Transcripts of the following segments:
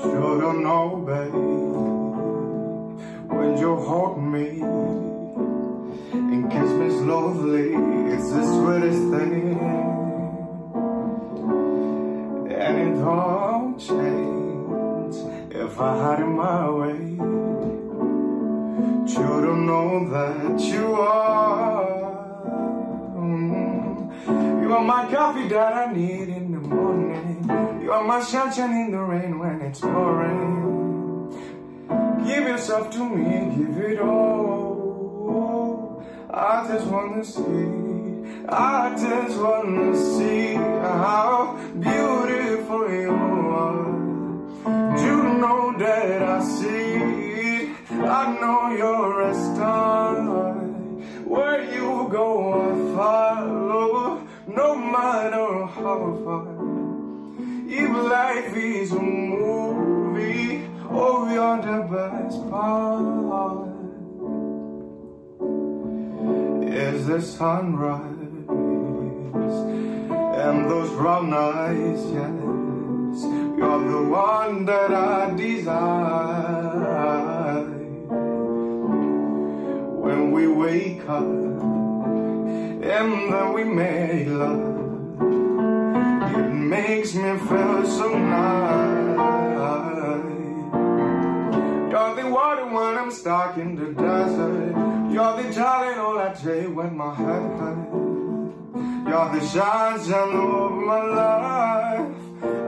You don't know, babe, when you hold me and kiss me slowly, it's the sweetest thing. And it don't change if I had it my way. You don't know that you are. mm, You are my coffee that I need in the morning. You are my sunshine in the rain when it's pouring. Give yourself to me, give it all. I just wanna see, I just wanna see how beautiful you are. Do You know that I see I know you're life is a movie, oh, you're the best part. Is the sunrise and those brown eyes, yes. You're the one that I desire. When we wake up and then we make love. It makes me feel so nice. You're the water when I'm stuck in the desert. You're the Tylenol I take when my head hurts. You're the sunshine of my life.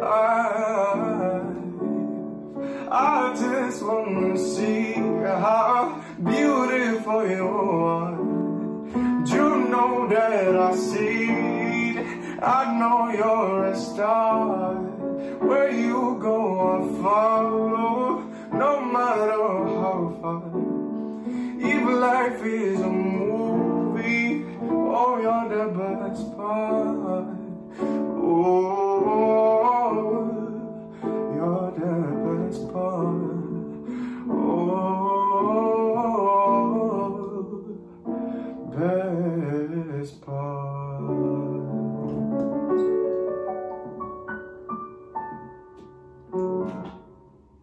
I, I just wanna see how beautiful you are. You know that I see. I know you're a star. Where you go, I follow.